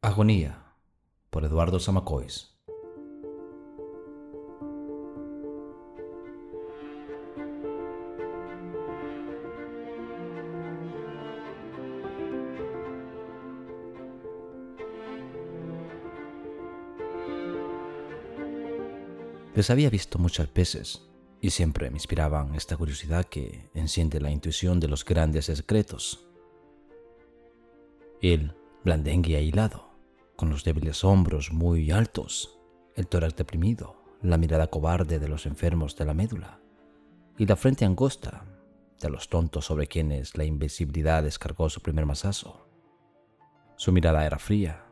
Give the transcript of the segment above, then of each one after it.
Agonía por Eduardo Zamacois. Les había visto muchas veces y siempre me inspiraban esta curiosidad que enciende la intuición de los grandes secretos. Él, blandengue ahilado, con los débiles hombros muy altos, el tórax deprimido, la mirada cobarde de los enfermos de la médula y la frente angosta de los tontos sobre quienes la invisibilidad descargó su primer masazo. Su mirada era fría,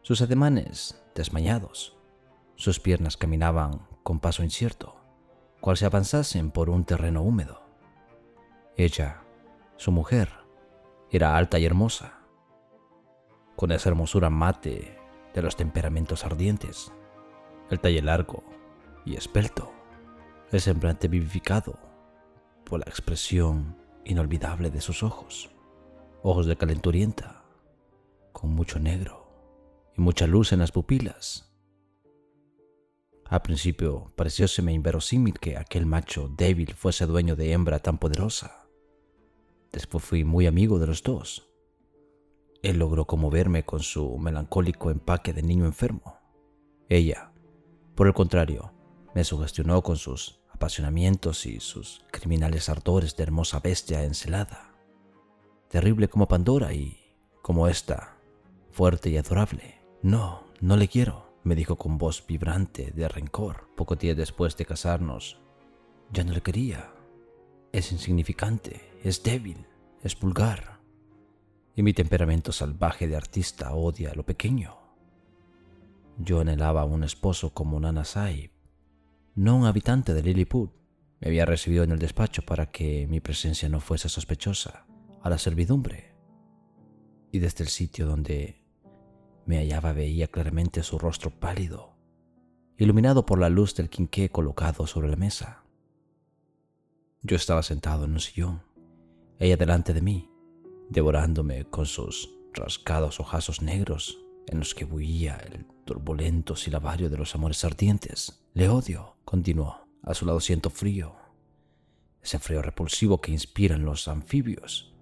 sus ademanes desmayados, sus piernas caminaban con paso incierto, cual si avanzasen por un terreno húmedo. Ella, su mujer, era alta y hermosa, con esa hermosura mate de los temperamentos ardientes, el talle largo y esbelto, el semblante vivificado por la expresión inolvidable de sus ojos, ojos de calenturienta, con mucho negro y mucha luz en las pupilas al principio parecióseme inverosímil que aquel macho débil fuese dueño de hembra tan poderosa. Después fui muy amigo de los dos. Él logró conmoverme con su melancólico empaque de niño enfermo. Ella, por el contrario, me sugestionó con sus apasionamientos y sus criminales ardores de hermosa bestia encelada, terrible como Pandora y, como esta, fuerte y adorable. No, no le quiero me dijo con voz vibrante de rencor poco tiempo después de casarnos. Ya no le quería. Es insignificante, es débil, es vulgar. Y mi temperamento salvaje de artista odia lo pequeño. Yo anhelaba un esposo como Nana Saib, no un habitante de Lilliput. Me había recibido en el despacho para que mi presencia no fuese sospechosa a la servidumbre. Y desde el sitio donde me hallaba veía claramente su rostro pálido, iluminado por la luz del quinqué colocado sobre la mesa. Yo estaba sentado en un sillón, ella delante de mí, devorándome con sus rascados ojazos negros en los que bullía el turbulento silabario de los amores ardientes. Le odio, continuó. A su lado siento frío, ese frío repulsivo que inspiran los anfibios.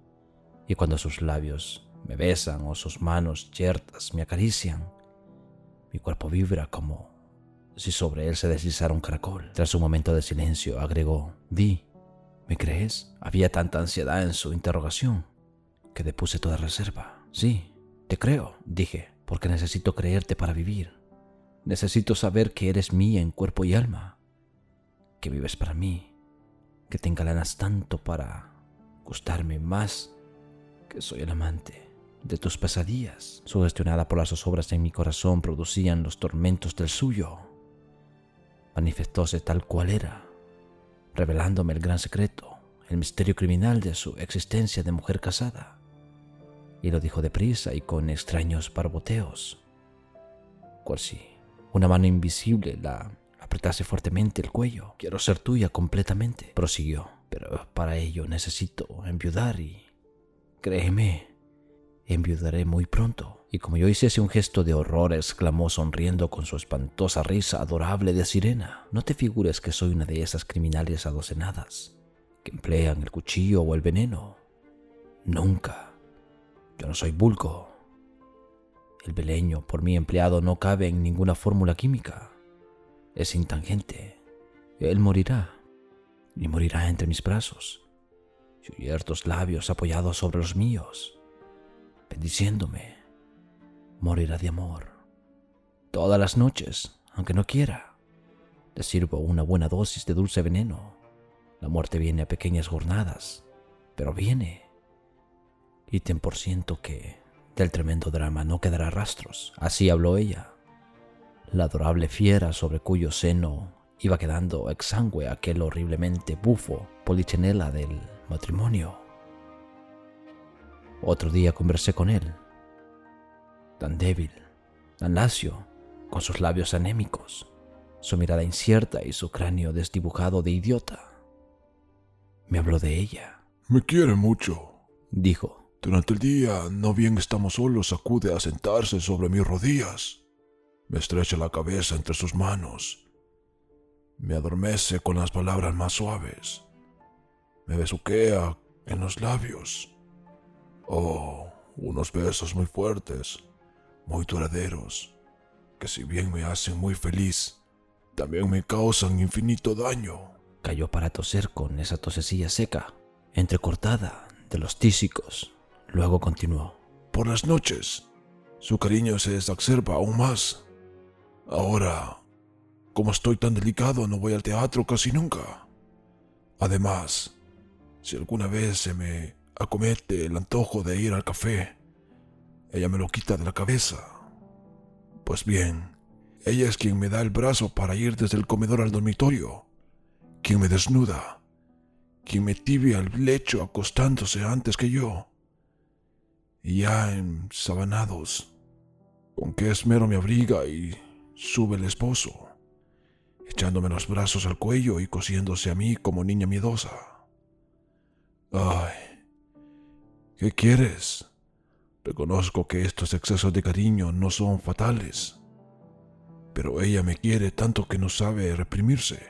Y cuando sus labios me besan o sus manos yertas me acarician. Mi cuerpo vibra como si sobre él se deslizara un caracol. Tras un momento de silencio, agregó, Vi, ¿me crees? Había tanta ansiedad en su interrogación que depuse toda reserva. Sí, te creo, dije, porque necesito creerte para vivir. Necesito saber que eres mía en cuerpo y alma, que vives para mí, que te encalanas tanto para gustarme más que soy el amante de tus pesadillas. Sugestionada por las zozobras en mi corazón producían los tormentos del suyo. Manifestóse tal cual era, revelándome el gran secreto, el misterio criminal de su existencia de mujer casada. Y lo dijo deprisa y con extraños barboteos, cual si una mano invisible la apretase fuertemente el cuello. Quiero ser tuya completamente, prosiguió, pero para ello necesito enviudar y... Créeme, enviudaré muy pronto. Y como yo hiciese un gesto de horror, exclamó sonriendo con su espantosa risa adorable de sirena. No te figures que soy una de esas criminales adocenadas, que emplean el cuchillo o el veneno. Nunca. Yo no soy vulgo. El beleño por mí empleado no cabe en ninguna fórmula química. Es intangente. Él morirá. Y morirá entre mis brazos, y labios apoyados sobre los míos bendiciéndome. Morirá de amor. Todas las noches, aunque no quiera, le sirvo una buena dosis de dulce veneno. La muerte viene a pequeñas jornadas, pero viene. Y ten por ciento que del tremendo drama no quedará rastros. Así habló ella. La adorable fiera sobre cuyo seno iba quedando exangüe aquel horriblemente bufo polichinela del matrimonio. Otro día conversé con él, tan débil, tan lacio, con sus labios anémicos, su mirada incierta y su cráneo desdibujado de idiota. Me habló de ella. Me quiere mucho, dijo, Durante el día, no bien estamos solos, acude a sentarse sobre mis rodillas. Me estrecha la cabeza entre sus manos. Me adormece con las palabras más suaves. Me besuquea en los labios. Oh, unos besos muy fuertes, muy duraderos, que si bien me hacen muy feliz, también me causan infinito daño. Cayó para toser con esa tosecilla seca, entrecortada de los tísicos. Luego continuó. Por las noches, su cariño se exacerba aún más. Ahora, como estoy tan delicado, no voy al teatro casi nunca. Además, si alguna vez se me acomete el antojo de ir al café, ella me lo quita de la cabeza. Pues bien, ella es quien me da el brazo para ir desde el comedor al dormitorio, quien me desnuda, quien me tibia el lecho acostándose antes que yo. Y ya ensabanados, con qué esmero me abriga y sube el esposo, echándome los brazos al cuello y cosiéndose a mí como niña miedosa. Ay, ¿qué quieres? Reconozco que estos excesos de cariño no son fatales, pero ella me quiere tanto que no sabe reprimirse,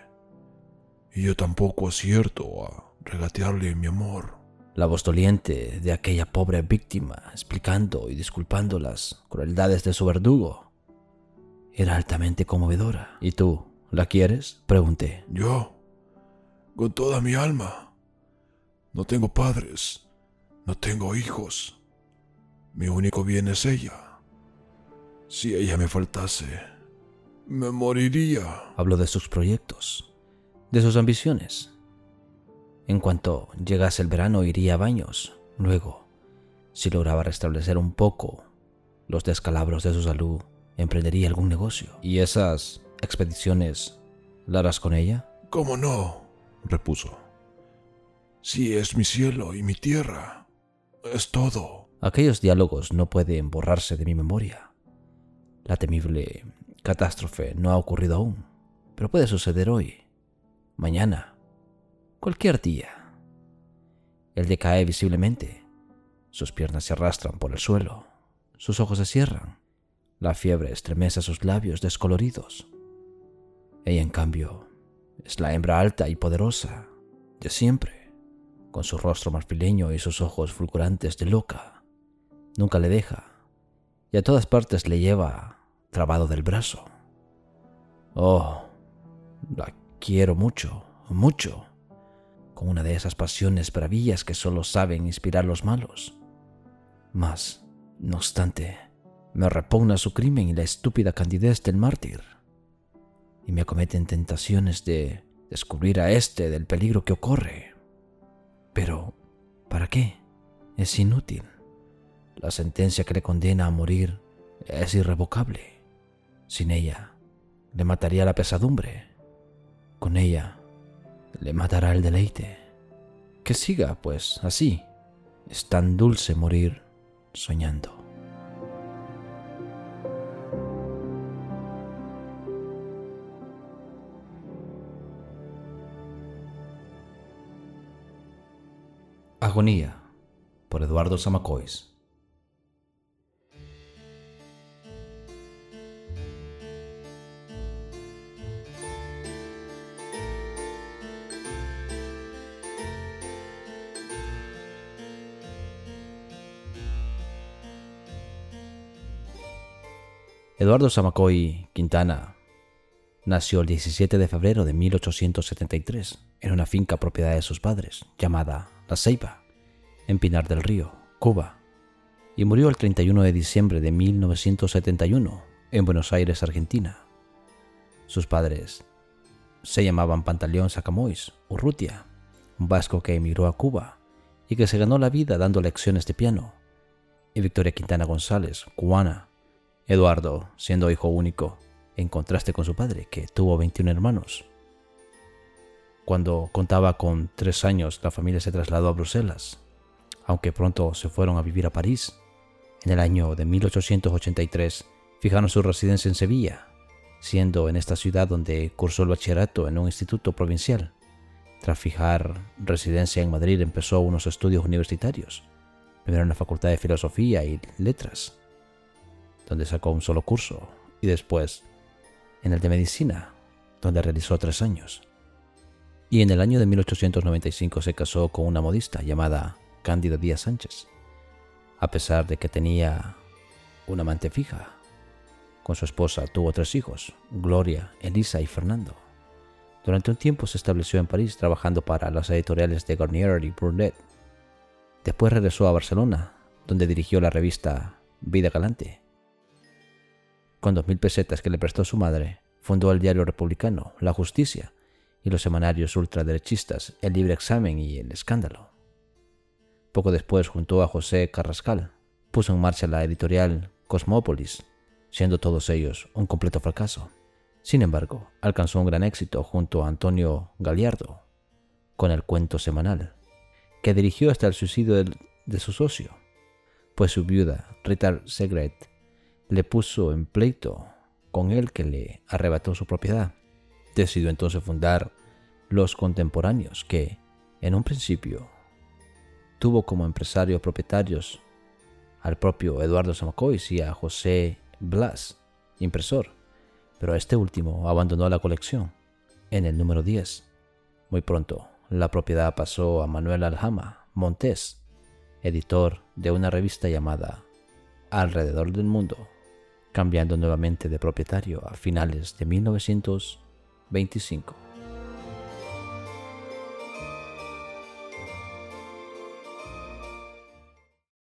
y yo tampoco acierto a regatearle mi amor. La voz doliente de aquella pobre víctima, explicando y disculpando las crueldades de su verdugo, era altamente conmovedora. ¿Y tú, la quieres? Pregunté. Yo, con toda mi alma. No tengo padres, no tengo hijos. Mi único bien es ella. Si ella me faltase, me moriría. Habló de sus proyectos, de sus ambiciones. En cuanto llegase el verano iría a baños. Luego, si lograba restablecer un poco los descalabros de su salud, emprendería algún negocio. ¿Y esas expediciones las harás con ella? ¿Cómo no? repuso. Si es mi cielo y mi tierra. Es todo. Aquellos diálogos no pueden borrarse de mi memoria. La temible catástrofe no ha ocurrido aún, pero puede suceder hoy, mañana, cualquier día. Él decae visiblemente. Sus piernas se arrastran por el suelo. Sus ojos se cierran. La fiebre estremece sus labios descoloridos. Ella, en cambio, es la hembra alta y poderosa de siempre, con su rostro marfileño y sus ojos fulgurantes de loca. Nunca le deja, y a todas partes le lleva trabado del brazo. Oh, la quiero mucho, mucho, con una de esas pasiones bravillas que solo saben inspirar los malos. Mas, no obstante, me repugna su crimen y la estúpida candidez del mártir. Y me acometen tentaciones de descubrir a éste del peligro que ocurre. Pero, ¿para qué? Es inútil. La sentencia que le condena a morir es irrevocable. Sin ella, le mataría la pesadumbre. Con ella, le matará el deleite. Que siga, pues, así. Es tan dulce morir soñando. Agonía por Eduardo Samacois. Eduardo Samacoy Quintana nació el 17 de febrero de 1873 en una finca propiedad de sus padres llamada la Ceiba, en Pinar del Río, Cuba, y murió el 31 de diciembre de 1971 en Buenos Aires, Argentina. Sus padres se llamaban Pantaleón Sacamois Urrutia, un vasco que emigró a Cuba y que se ganó la vida dando lecciones de piano, y Victoria Quintana González, cubana, Eduardo, siendo hijo único, en contraste con su padre, que tuvo 21 hermanos. Cuando contaba con tres años, la familia se trasladó a Bruselas, aunque pronto se fueron a vivir a París. En el año de 1883 fijaron su residencia en Sevilla, siendo en esta ciudad donde cursó el bachillerato en un instituto provincial. Tras fijar residencia en Madrid empezó unos estudios universitarios, primero en la Facultad de Filosofía y Letras, donde sacó un solo curso, y después en el de Medicina, donde realizó tres años. Y en el año de 1895 se casó con una modista llamada Cándida Díaz Sánchez, a pesar de que tenía una amante fija. Con su esposa tuvo tres hijos, Gloria, Elisa y Fernando. Durante un tiempo se estableció en París trabajando para las editoriales de Garnier y Brunet. Después regresó a Barcelona, donde dirigió la revista Vida Galante. Con dos mil pesetas que le prestó su madre, fundó el diario republicano La Justicia y los semanarios ultraderechistas El Libre Examen y El Escándalo. Poco después, junto a José Carrascal, puso en marcha la editorial Cosmópolis, siendo todos ellos un completo fracaso. Sin embargo, alcanzó un gran éxito junto a Antonio Galiardo con el cuento semanal, que dirigió hasta el suicidio de su socio, pues su viuda, Rita Segret, le puso en pleito con él que le arrebató su propiedad. Decidió entonces fundar Los Contemporáneos, que, en un principio, tuvo como empresarios propietarios al propio Eduardo Samacois y a José Blas, impresor, pero este último abandonó la colección en el número 10. Muy pronto, la propiedad pasó a Manuel Aljama Montés, editor de una revista llamada Alrededor del Mundo, cambiando nuevamente de propietario a finales de 1925.